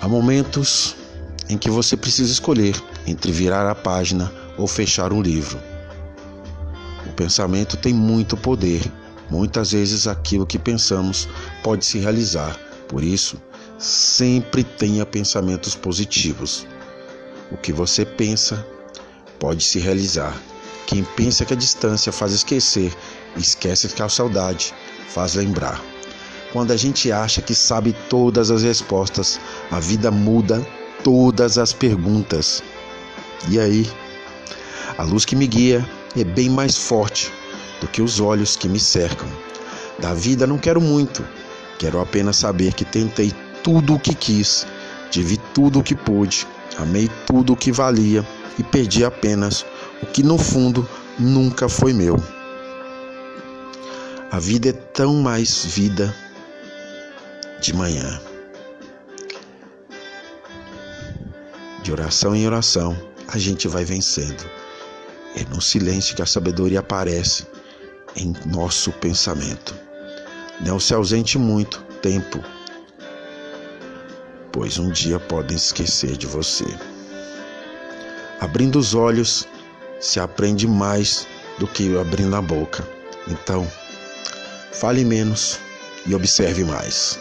Há momentos em que você precisa escolher entre virar a página ou fechar um livro. O pensamento tem muito poder. Muitas vezes aquilo que pensamos pode se realizar. Por isso, sempre tenha pensamentos positivos. O que você pensa pode se realizar. Quem pensa que a distância faz esquecer, esquece que a saudade faz lembrar. Quando a gente acha que sabe todas as respostas, a vida muda todas as perguntas. E aí? A luz que me guia é bem mais forte do que os olhos que me cercam. Da vida não quero muito, quero apenas saber que tentei tudo o que quis, tive tudo o que pude, amei tudo o que valia e perdi apenas o que no fundo nunca foi meu. A vida é tão mais vida de manhã. De oração em oração, a gente vai vencendo. É no silêncio que a sabedoria aparece em nosso pensamento. Não se ausente muito tempo, pois um dia podem esquecer de você. Abrindo os olhos, se aprende mais do que abrindo a boca. Então, fale menos e observe mais.